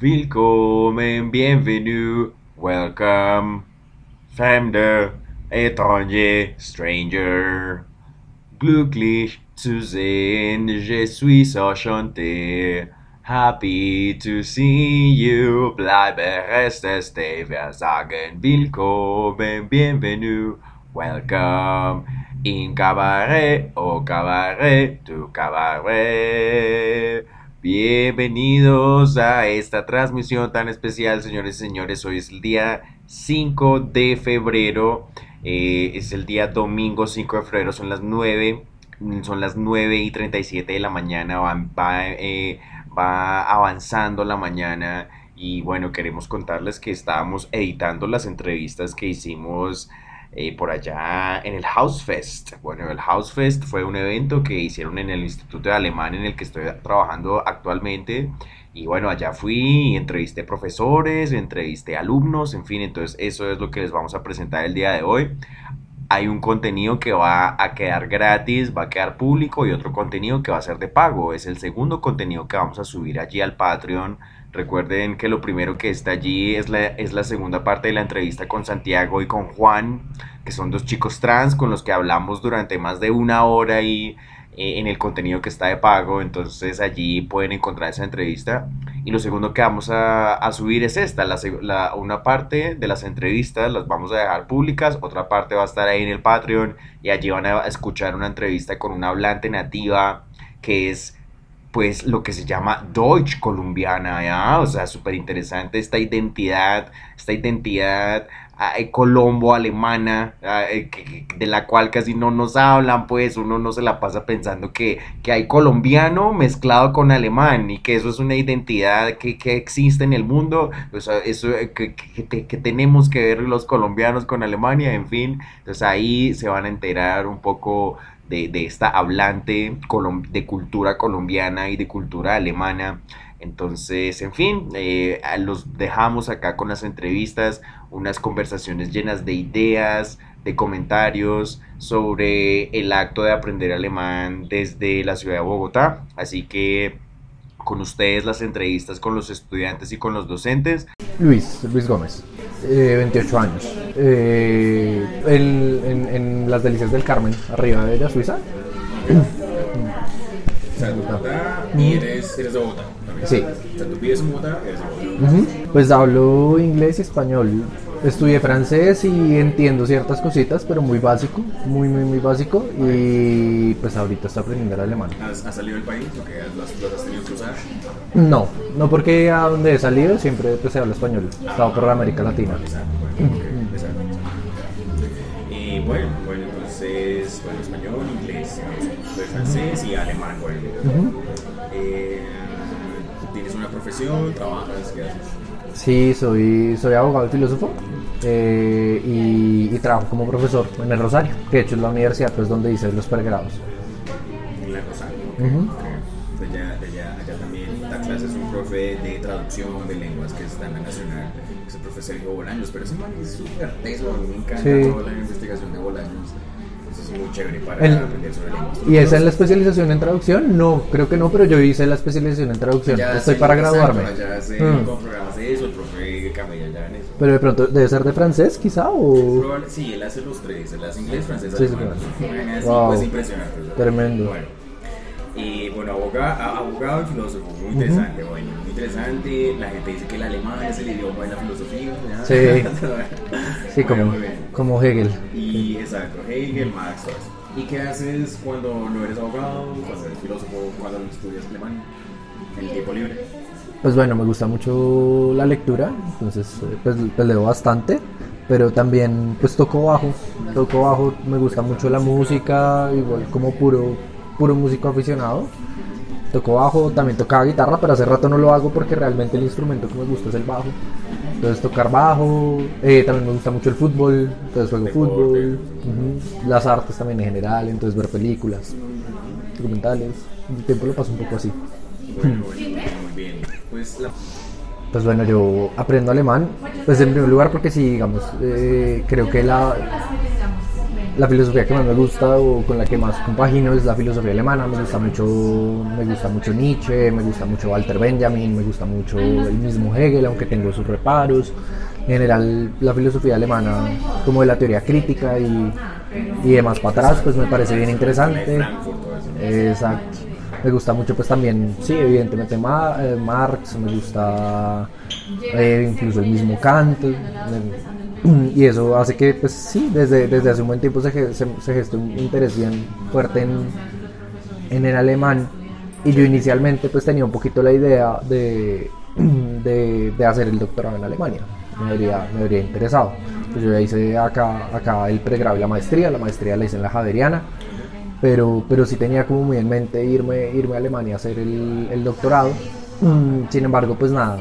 Willkommen, bienvenue, welcome, fremde, étranger, stranger. Glücklich zu sehen, je suis enchanté. Happy to see you, bleibe reste stay. Wir sagen willkommen, bienvenue, welcome. In cabaret, oh cabaret, tu cabaret. Bienvenidos a esta transmisión tan especial, señores y señores. Hoy es el día 5 de febrero. Eh, es el día domingo 5 de febrero, son las 9. Son las 9 y 37 de la mañana. Eh, va avanzando la mañana. Y bueno, queremos contarles que estábamos editando las entrevistas que hicimos eh, por allá en el House Fest. Bueno, el House Fest fue un evento que hicieron en el Instituto de Alemán en el que estoy trabajando actualmente. Y bueno, allá fui, entrevisté profesores, entrevisté alumnos, en fin, entonces eso es lo que les vamos a presentar el día de hoy. Hay un contenido que va a quedar gratis, va a quedar público y otro contenido que va a ser de pago. Es el segundo contenido que vamos a subir allí al Patreon. Recuerden que lo primero que está allí es la, es la segunda parte de la entrevista con Santiago y con Juan, que son dos chicos trans con los que hablamos durante más de una hora y eh, en el contenido que está de pago. Entonces allí pueden encontrar esa entrevista. Y lo segundo que vamos a, a subir es esta, la, la, una parte de las entrevistas las vamos a dejar públicas, otra parte va a estar ahí en el Patreon y allí van a escuchar una entrevista con una hablante nativa que es pues lo que se llama Deutsch colombiana, ¿ya? O sea, súper interesante esta identidad, esta identidad eh, colombo alemana, eh, de la cual casi no nos hablan, pues uno no se la pasa pensando que, que hay colombiano mezclado con alemán y que eso es una identidad que, que existe en el mundo, o sea, eso eh, que, que, que, tenemos que ver los colombianos con Alemania, en fin, entonces ahí se van a enterar un poco de, de esta hablante de cultura colombiana y de cultura alemana. Entonces, en fin, eh, los dejamos acá con las entrevistas, unas conversaciones llenas de ideas, de comentarios sobre el acto de aprender alemán desde la ciudad de Bogotá. Así que con ustedes las entrevistas con los estudiantes y con los docentes. Luis, Luis Gómez, eh, 28 años. Eh, el, en, en, las delicias del Carmen, arriba de ella, Suiza. O sea, Bogotá y eres, eres de Bogotá. Sí. O sea, tú vives en Bogotá, eres de Bogotá. Pues hablo inglés y español. Estudié francés y entiendo ciertas cositas, pero muy básico, muy, muy, muy básico. Y pues ahorita estoy aprendiendo el alemán. ¿Has, has salido del país o que los has tenido que usar? No, no porque a donde he salido siempre pues, se habla español. He estado por América Latina. Exacto, bueno, okay, exacto, exacto. Y bueno, bueno, entonces, bueno, español, inglés, francés y alemán, bueno. Uh -huh. eh, ¿Tienes una profesión? ¿Trabajas? ¿Qué haces? Sí, soy, soy abogado y filósofo eh, y, y, trabajo como profesor en el Rosario, que de hecho es la universidad pues, donde hice los pregrados. En el Rosario, uh -huh. okay. Pues allá, allá, allá también da clases un profe de traducción de lenguas que está en la Nacional, que es el profe Sergio Bolaños, pero ese man es súper teso, me encanta sí. toda la investigación de Bolaños es muy chévere para el, aprender sobre lenguas. ¿Y esa es la especialización en traducción? No, creo que no, pero yo hice la especialización en traducción. Ya Estoy para graduarme. Ya hace mm. programas de eso, el profe Camella ya en eso. Pero de pronto, ¿debe ser de francés quizá? O... Probable, sí, él hace los tres, él hace inglés, francés, sí. Sí, sí. Wow. Pues impresionante. Tremendo. Bueno. Y bueno, abogado, abogado y filósofo, muy interesante, uh -huh. bueno, muy interesante. La gente dice que el alemán es el idioma de la filosofía. Sí, sí como, bueno, como Hegel. Y exacto, Hegel, Marx, todo eso. ¿Y qué haces cuando no eres abogado, cuando eres filósofo, cuando estudias alemán? En el tiempo libre. Pues bueno, me gusta mucho la lectura, entonces pues, pues leo bastante, pero también pues toco bajo, toco bajo, me gusta mucho la música, igual como puro, puro músico aficionado. Toco bajo, también tocaba guitarra, pero hace rato no lo hago porque realmente el instrumento que me gusta es el bajo. Entonces tocar bajo, eh, también me gusta mucho el fútbol, entonces juego Deporte. fútbol, uh -huh. las artes también en general, entonces ver películas, documentales, el tiempo lo paso un poco así. Bueno, bueno, muy bien. Pues, la... pues bueno, yo aprendo alemán, pues en primer lugar porque sí, digamos, eh, creo que la, la filosofía que más me gusta o con la que más compagino es la filosofía alemana. Me gusta mucho, me gusta mucho Nietzsche, me gusta mucho Walter Benjamin, me gusta mucho el mismo Hegel, aunque tengo sus reparos. En general, la filosofía alemana, como de la teoría crítica y, y demás para atrás, pues me parece bien interesante. Exacto. Me gusta mucho, pues también, sí, evidentemente eh, Marx, me gusta eh, incluso el mismo Kant. y eso hace que, pues sí, desde, desde hace un buen tiempo se, se, se gestó un interés bien fuerte en, en el alemán. Y yo inicialmente pues tenía un poquito la idea de, de, de hacer el doctorado en Alemania. Me habría, me habría interesado. Pues yo ya hice acá, acá el pregrado y la maestría. La maestría la hice en la Javeriana. Pero, pero sí tenía como muy en mente irme, irme a Alemania a hacer el, el doctorado. Sin embargo, pues nada.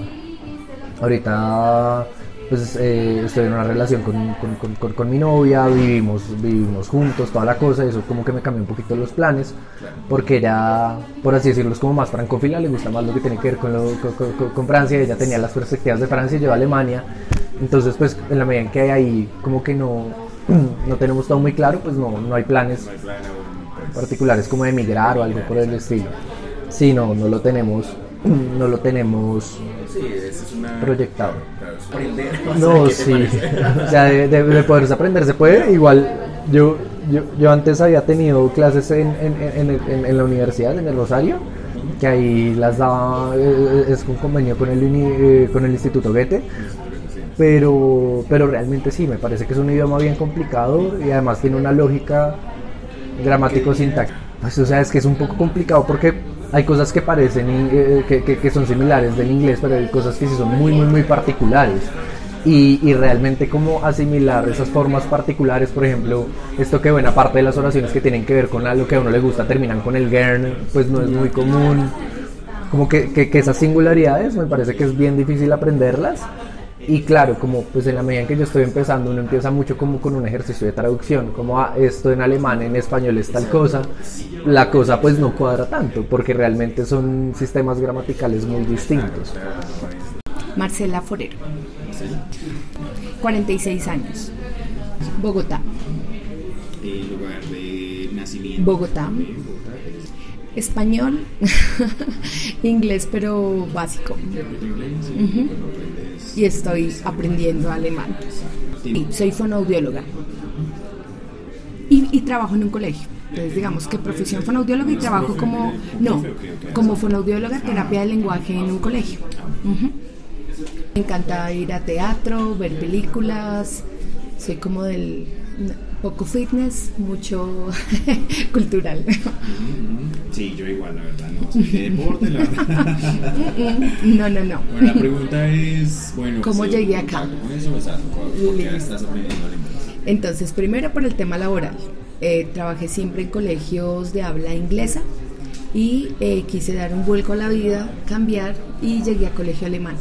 Ahorita pues eh, estoy en una relación con, con, con, con, mi novia, vivimos, vivimos juntos, toda la cosa, y eso como que me cambió un poquito los planes, porque ella, por así decirlo, es como más francófila, le gusta más lo que tiene que ver con, lo, con, Francia, ella tenía las perspectivas de Francia y yo a Alemania, entonces pues en la medida en que hay ahí como que no, no tenemos todo muy claro, pues no, no hay planes particulares como de emigrar o algo por el estilo. Sí, no, no lo tenemos, no lo tenemos proyectado. No, sí. o sea, de, de, poderse aprender se puede. Igual, yo, yo, yo antes había tenido clases en, en, en, en, la universidad, en el Rosario, que ahí las daba, eh, es un convenio con el, eh, con el Instituto Goethe. Pero, pero realmente sí, me parece que es un idioma bien complicado y además tiene una lógica gramático-sintáctica. Pues, o sea, es que es un poco complicado porque hay cosas que parecen eh, que, que, son similares del inglés, pero hay cosas que sí son muy, muy, muy particulares. Y, y, realmente como asimilar esas formas particulares, por ejemplo, esto que buena parte de las oraciones que tienen que ver con lo que a uno le gusta terminan con el gern, pues no es muy común. Como que, que esas singularidades me parece que es bien difícil aprenderlas y claro, como pues en la medida en que yo estoy empezando, uno empieza mucho como con un ejercicio de traducción, como ah, esto en alemán, en español es tal cosa, la cosa pues no cuadra tanto, porque realmente son sistemas gramaticales muy distintos. Marcela Forero, 46 años, Bogotá. lugar de nacimiento? Bogotá. Español, inglés pero básico y estoy aprendiendo alemán. soy fonoaudióloga y, y, trabajo en un colegio. Entonces, digamos que profesión fonoaudióloga y trabajo como, no, como fonoaudióloga, terapia de lenguaje en un colegio. Me encanta ir a teatro, ver películas, soy como del poco fitness, mucho cultural. Sí, yo igual, la verdad, no soy de deporte, la verdad. No, no, no. Bueno, la pregunta es, bueno, ¿cómo llegué acá? Eso, ¿por qué estás aprendiendo Entonces, primero por el tema laboral. Eh, trabajé siempre en colegios de habla inglesa y eh, quise dar un vuelco a la vida, cambiar y llegué a colegio alemán.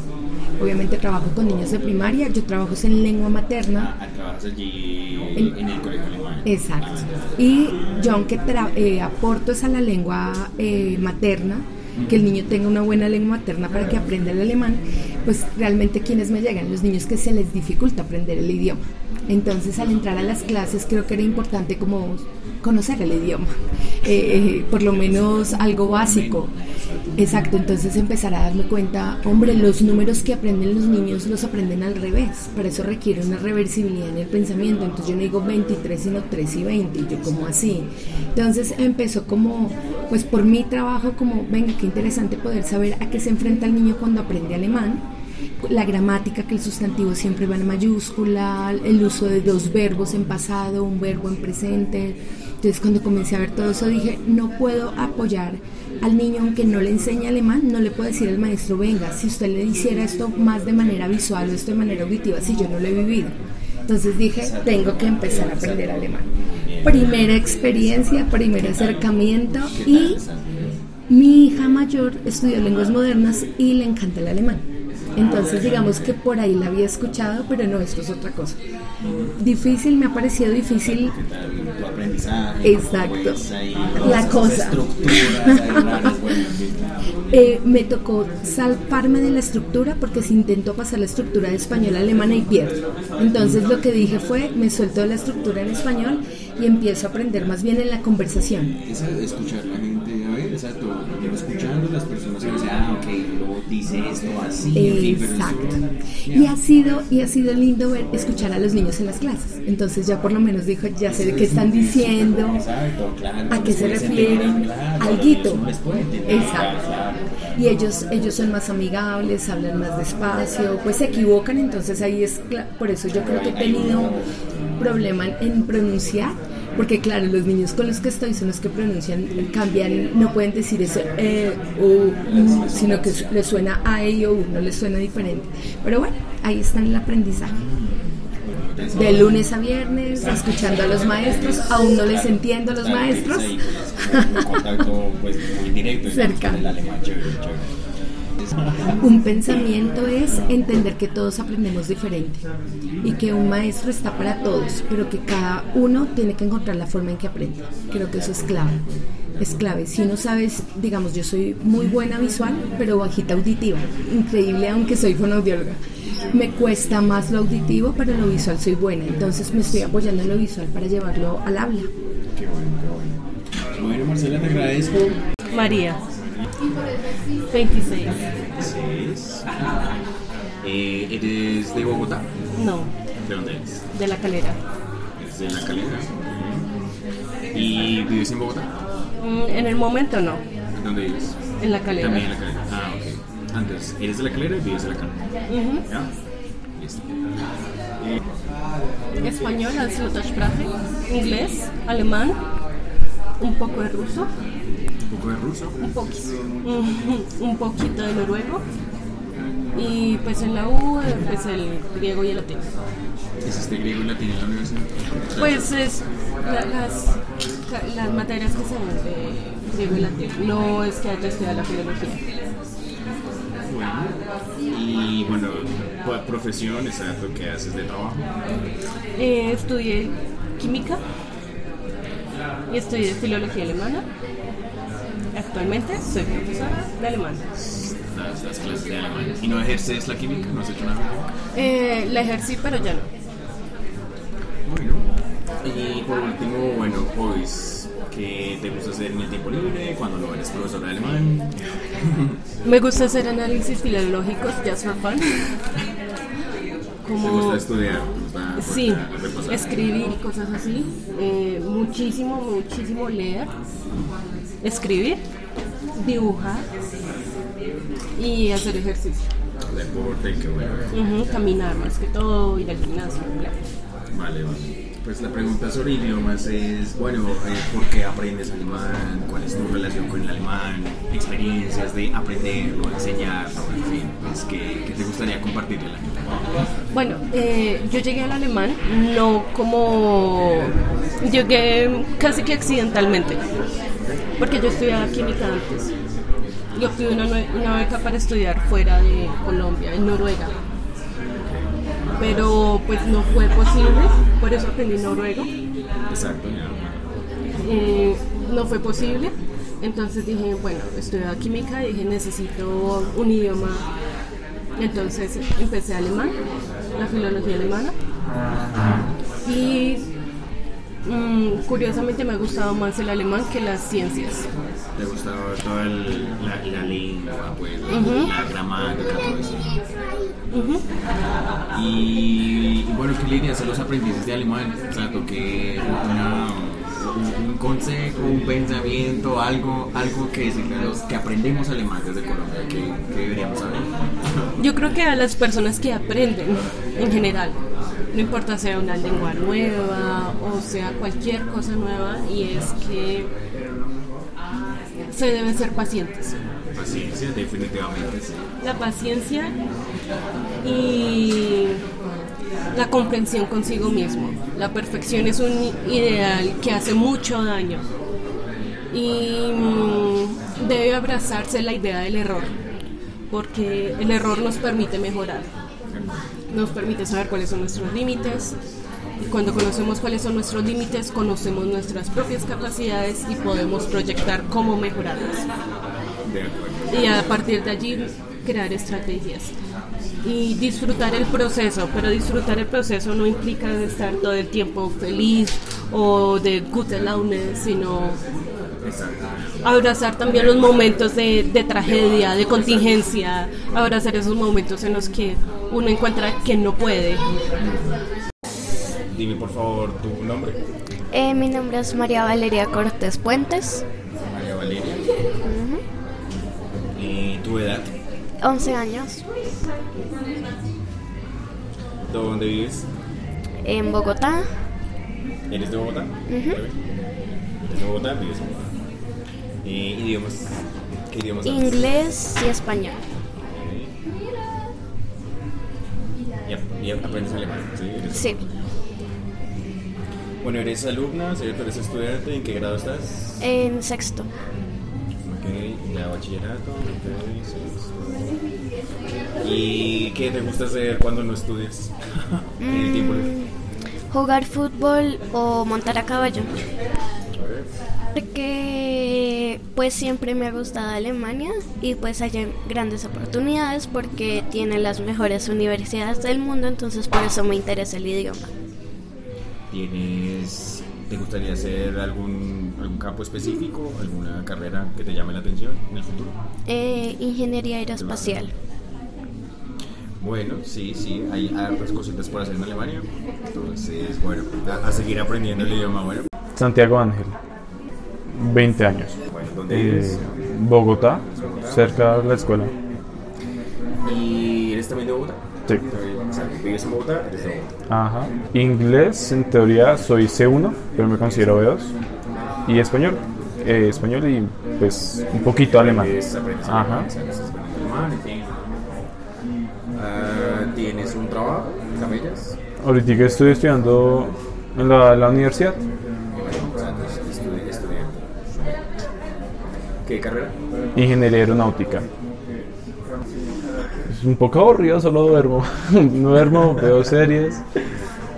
Obviamente trabajo con niños de primaria, yo trabajo en lengua materna. Ah, trabajas allí en, el colegio alemán. Exacto. Y yo aunque eh, aporto es a la lengua eh, materna, que el niño tenga una buena lengua materna para que aprenda el alemán, pues realmente quienes me llegan, los niños que se les dificulta aprender el idioma. Entonces al entrar a las clases creo que era importante como conocer el idioma, eh, por lo menos algo básico. Exacto, entonces empezar a darme cuenta, hombre, los números que aprenden los niños los aprenden al revés, para eso requiere una reversibilidad en el pensamiento, entonces yo no digo 23 sino 3 y 20, y yo como así. Entonces empezó como, pues por mi trabajo como, venga, qué interesante poder saber a qué se enfrenta el niño cuando aprende alemán, la gramática, que el sustantivo siempre va en mayúscula, el uso de dos verbos en pasado, un verbo en presente. Entonces cuando comencé a ver todo eso dije, no puedo apoyar al niño, aunque no le enseñe alemán, no le puedo decir al maestro, venga, si usted le hiciera esto más de manera visual o esto de manera auditiva, si yo no lo he vivido. Entonces dije, tengo que empezar a aprender alemán. Primera experiencia, primer acercamiento y mi hija mayor estudió lenguas modernas y le encanta el alemán. Entonces digamos que por ahí la había escuchado, pero no, esto es otra cosa. Difícil, me ha parecido difícil. Exacto. ¿Cómo es ahí La cosa. Eh, me tocó salvarme de la estructura porque si intento pasar la estructura de español a alemana y pierdo. Entonces lo que dije fue, me suelto de la estructura en español y empiezo a aprender más bien en la conversación. Escuchar a ver, así, Exacto. Y ha sido y ha sido lindo ver escuchar a los niños en las clases. Entonces ya por lo menos dijo, ya sé qué están diciendo, a qué se refieren, alguito. Exacto. Y ellos ellos son más amigables, hablan más despacio, pues se equivocan, entonces ahí es por eso yo creo que he tenido problema en pronunciar. Porque claro, los niños con los que estoy son los que pronuncian, cambian, no pueden decir eso, eh, o, sino que les suena a e o, u, no les suena diferente. Pero bueno, ahí está el aprendizaje. De lunes a viernes, escuchando a los maestros, aún no les entiendo a los maestros. contacto pues, muy directo digamos, Cercano. con el alemán, chévere, chévere. Un pensamiento es entender que todos aprendemos diferente y que un maestro está para todos, pero que cada uno tiene que encontrar la forma en que aprende. Creo que eso es clave. Es clave. Si no sabes, digamos, yo soy muy buena visual, pero bajita auditiva. Increíble, aunque soy fonoaudióloga. Me cuesta más lo auditivo, pero lo visual soy buena. Entonces me estoy apoyando en lo visual para llevarlo al habla. Qué bueno, qué bueno. Bueno, Marcela, te agradezco. María. 26. Seis. Eh, ¿Eres de Bogotá? No, ¿De dónde eres? de la calera. ¿Eres de La Calera? ¿Y vives en Bogotá? Mm, En el momento no, ¿Dónde vives? en la calera. También en La Calera. Ah, ok. Antes, ¿eres de La Calera y vives en La Calera? Ujú. ¿Ya? Listo. Español als Muttersprache, inglés, alemán, un poco de ruso, ¿Un poco de ruso? un poquito, un poquito de noruego y pues en la U pues el griego y el latín. ¿Hiciste griego y latín en la universidad? Pues es la- las, las materias que se ven de griego y latín, no es que haya estudiado la filología. Bueno. Y bueno, ¿cuál profesión, exacto, qué haces de trabajo? Eh, estudié química y estudié filología alemana. Actualmente soy profesora de alemán. Las, las clases de alemán. ¿Y no ejerces la química? ¿No has hecho nada? Eh, la ejercí, pero ya no. Bueno. Y por último, bueno, hobbies. ¿Qué te gusta hacer en el tiempo libre? Cuando no eres profesor de alemán. Me gusta hacer análisis filológicos, just for fun. ¿Te Como gusta estudiar? ¿Te gusta pues, sí, repasar? escribir y cosas así. Eh, muchísimo, muchísimo leer, escribir, dibujar y hacer ejercicio. Deporte, qué bueno. Caminar más que todo, ir al gimnasio. Vale, vale. Pues la pregunta sobre idiomas es, bueno, eh, ¿por qué aprendes alemán? ¿Cuál es tu relación con el alemán? Experiencias de aprenderlo, enseñarlo, en fin. Pues, ¿qué, qué te gustaría compartirle a la gente? Bueno, eh, yo llegué al alemán no como... Llegué casi que accidentalmente, porque yo estudiaba química antes. Y obtuve una, una beca para estudiar fuera de Colombia, en Noruega. Pero pues no fue posible, por eso aprendí noruego. Exacto, ya. Eh, no fue posible. Entonces dije, bueno, estudiaba química y dije, necesito un idioma. Entonces empecé alemán, la filología alemana. Y mm, curiosamente me ha gustado más el alemán que las ciencias. ¿Te gustaba toda el- la, la lengua, pues, la gramática, todo eso? Y, y bueno, ¿qué dirías a los aprendices de alemán? Una, un, un consejo, un pensamiento, algo, algo que decirle a los que aprendemos alemán desde Colombia, que, que deberíamos saber. Yo creo que a las personas que aprenden en general, no importa sea una lengua nueva o sea cualquier cosa nueva, y es que se deben ser pacientes. Paciencia, definitivamente, sí. La paciencia y la comprensión consigo mismo. La perfección es un ideal que hace mucho daño y mm, debe abrazarse la idea del error. porque el error nos permite mejorar, nos permite saber cuáles son nuestros límites. Y cuando conocemos cuáles son nuestros límites, conocemos nuestras propias capacidades y podemos proyectar cómo mejorarlas. Y a partir de allí crear estrategias y disfrutar el proceso, pero disfrutar el proceso no implica estar todo el tiempo feliz o de gute Laune, sino abrazar también los momentos de, de tragedia, de contingencia, abrazar esos momentos en los que uno encuentra que no puede. Dime por favor tu nombre. Eh, mi nombre es María Valeria Cortés Puentes, María Valeria. ¿Y tu edad? 11 años, ¿Dónde vives? en Bogotá. ¿Eres de Bogotá? ¿Eres de Bogotá? ¿Vives en Bogotá? ¿Y idiomas? ¿Qué idiomas hablas? Inglés y español. Y, ap- y aprendes alemán, ¿sí? Eres- Sí, Bueno, eres alumna, ¿cierto? Eres estudiante, ¿en qué grado estás? en sexto. Ok, ya bachillerato, ok, sexto. ¿Y qué te gusta hacer cuando no estudias? en el tiempo libre. Jugar fútbol o montar a caballo. Porque pues siempre me ha gustado Alemania y pues hay grandes oportunidades porque tiene las mejores universidades del mundo, entonces por eso me interesa el idioma. ¿Tienes, te gustaría hacer algún, algún campo específico, alguna carrera que te llame la atención en el futuro? Eh, ingeniería aeroespacial. Bueno, sí, sí, hay hartas cositas por hacer en Alemania. Entonces, bueno, a, a seguir aprendiendo el idioma. Bueno, Santiago Ángel, 20 años. bueno ¿dónde Eh? Bogotá, cerca de la escuela. ¿Y eres también de Bogotá? Sí. O sea, ¿vives en Bogotá? Eres de Bogotá. Ajá. Inglés, en teoría, soy C1, pero me considero B2. Y español, eh, español y pues un poquito alemán. Ajá. Ah, ¿Tienes un trabajo? ¿Camellas? Ahorita que estoy estudiando en la, la universidad, ¿Qué carrera? ingeniería aeronáutica. Es un poco aburrido, solo duermo. no duermo, veo series.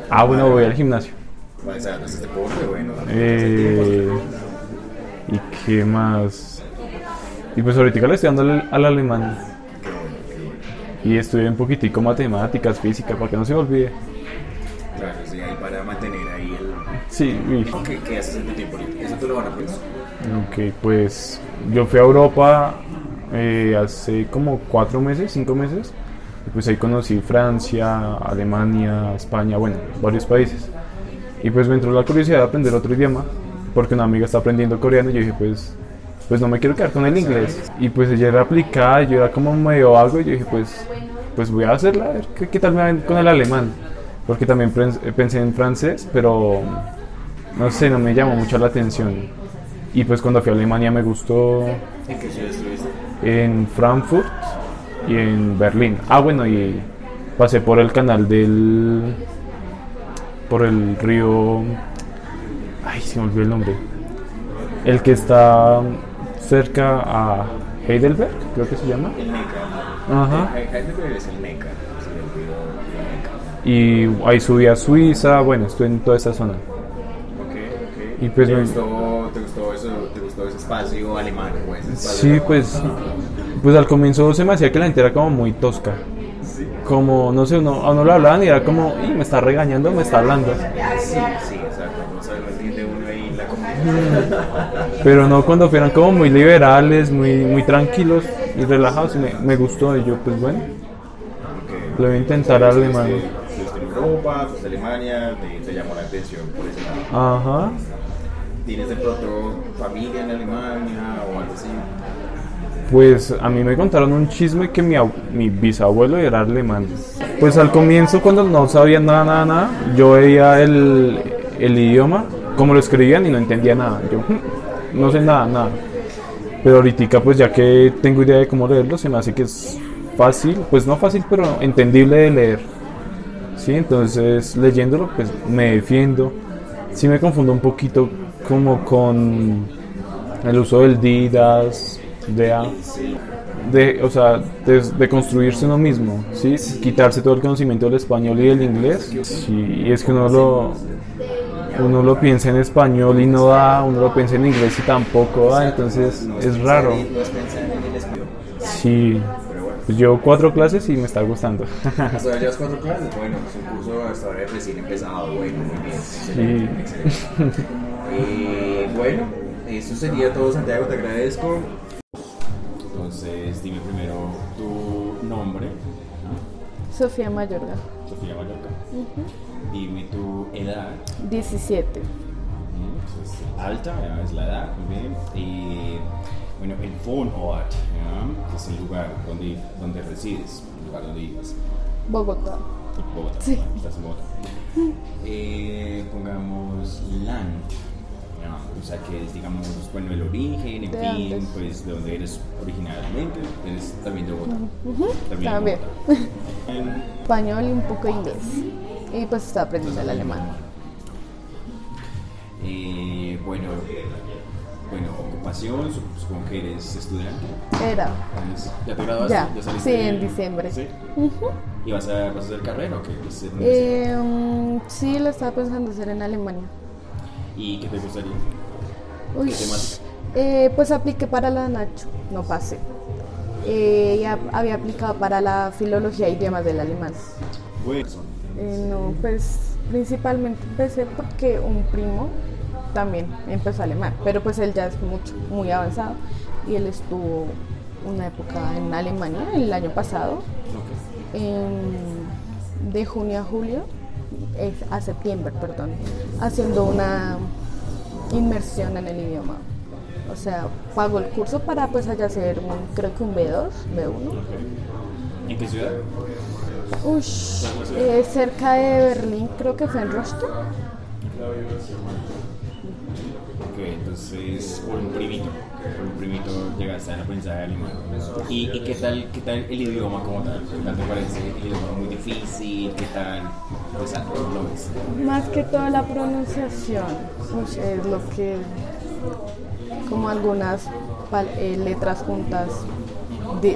Ah, bueno, voy al gimnasio. O sea, ¿haces deporte? Bueno, Eh, ¿Y qué más? Y pues ahorita le estoy dando al, al alemán. Y estudié un poquitico matemáticas, física, para que no se me olvide. Claro, sí, ahí para mantener ahí el... Sí, uy. ¿Qué, qué haces en tu tiempo libre? ¿Eso tú lo van a pues? Ok, pues yo fui a Europa eh, hace como cuatro meses, cinco meses. Y pues ahí conocí Francia, Alemania, España, bueno, varios países. Y pues me entró la curiosidad de aprender otro idioma, porque una amiga está aprendiendo coreano y yo dije, pues, pues no me quiero quedar con el inglés. Y pues ella era aplicada, yo era como medio algo y yo dije, pues, pues voy a hacerla, a ver qué, qué tal me va con el alemán. Porque también pens- pensé en francés, pero no sé, no me llamó mucho la atención. Y pues cuando fui a Alemania me gustó ¿En qué ciudad estuviste? en Frankfurt y en Berlín. Ah, bueno, y pasé por el canal del. por el río. Ay, se me olvidó el nombre. El que está cerca a Heidelberg, creo que se llama. El Neckar. Ajá. He- Heidelberg es el Neckar. Y ahí subí a Suiza, bueno, estuve en toda esa zona. Ok, ok. Y pues ¿Te, me- gustó, ¿Te gustó eso? ¿Te gustó ese espacio alemán? o ese espacio Sí, alemán? pues, pues al comienzo se me hacía que la gente era como muy tosca. Como, no sé, uno, a uno lo hablaban y era como, "Ih, me está regañando, me está hablando. Sí, sí, exacto. No sabe, no entiende uno ahí la comunicación. Pero no cuando fueran como muy liberales, muy, muy tranquilos y relajados. y Me, me gustó y yo, pues bueno, Ok. lo voy a intentar alemán. Estuviste- Estuviste en Europa, a Alemania, te, te llamó la atención por ese lado. Ajá. ¿Tienes de pronto familia en Alemania o algo así? Pues a mí me contaron un chisme que mi, mi bisabuelo era alemán. Pues al comienzo cuando no sabía nada, nada, nada, yo veía el, el idioma, como lo escribían y no entendía nada. Yo "Hmm, no sé nada, nada. Pero ahorita pues ya que tengo idea de cómo leerlo, se me hace que es fácil, pues no fácil, pero entendible de leer. Sí, entonces leyéndolo pues me defiendo. Sí me confundo un poquito como con el uso del Didas, DA. de, o sea, de, construirse uno mismo, ¿sí? Quitarse todo el conocimiento del español y del inglés. Sí, y es que uno lo, uno lo piensa en español y no da, uno lo piensa en inglés y tampoco da, entonces es raro. Sí, pues llevo cuatro clases y me está gustando. Hasta llevas cuatro clases. Bueno, es un curso hasta ahora recién empezado. Bueno, muy bien. Excelente, excelente. Eh, bueno, eso sería todo, Santiago. Te agradezco. Entonces, dime primero tu nombre, Sofía Mayorga, Sofía Mallorca. Dime tu edad. 17. Mm, pues, alta, ya es la edad, muy bien. Y bueno, el Wohnort, ¿ya? que es el lugar donde, donde resides, el lugar donde vives. Bogotá. Bogotá. Sí. Estás en Bogotá. Eh, pongamos land. ¿ya? O sea, que es, digamos, bueno, el origen, en De fin, pues de donde eres originalmente. Eres también de Bogotá. También. Bogotá. Español y un poco inglés. Y pues estaba aprendiendo el alemán. Eh, bueno, bueno, ocupación, sup- supongo que eres estudiante. Era. ¿Ya te graduaste? Ya, saliste sí, de- en diciembre. ¿Sí? ¿Y vas a, vas a hacer carrera o qué? ¿Vas a hacer Eh, mm, sí, lo estaba pensando hacer en Alemania. ¿Y qué te gustaría? Uy, ¿Qué temática? eh, pues apliqué para la Nacho, no pasé. Eh, ya había aplicado para la filología e idiomas del alemán. Bueno, Eh, no, pues principalmente empecé porque un primo también empezó alemán, pero pues él ya es mucho, muy avanzado y él estuvo una época en Alemania el año pasado, en- de junio a julio, es a septiembre, perdón, haciendo una inmersión en el idioma. O sea, pago el curso para pues allá hacer un, creo que un B2, B1. ¿En qué ciudad? Ush, eh, cerca de Berlín, creo que fue en Rostock. Entonces por un primito, por un primito llegaste al aprendizaje de alemán. ¿Y, y qué, tal, qué tal el idioma como tal? ¿Qué tal te parece el idioma muy difícil? ¿Qué tal? Pues, ¿cómo lo ves? Más que todo la pronunciación, ush, es lo que, como algunas eh, letras juntas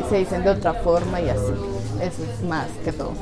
se dicen de otra forma y así. Eso es más que todo.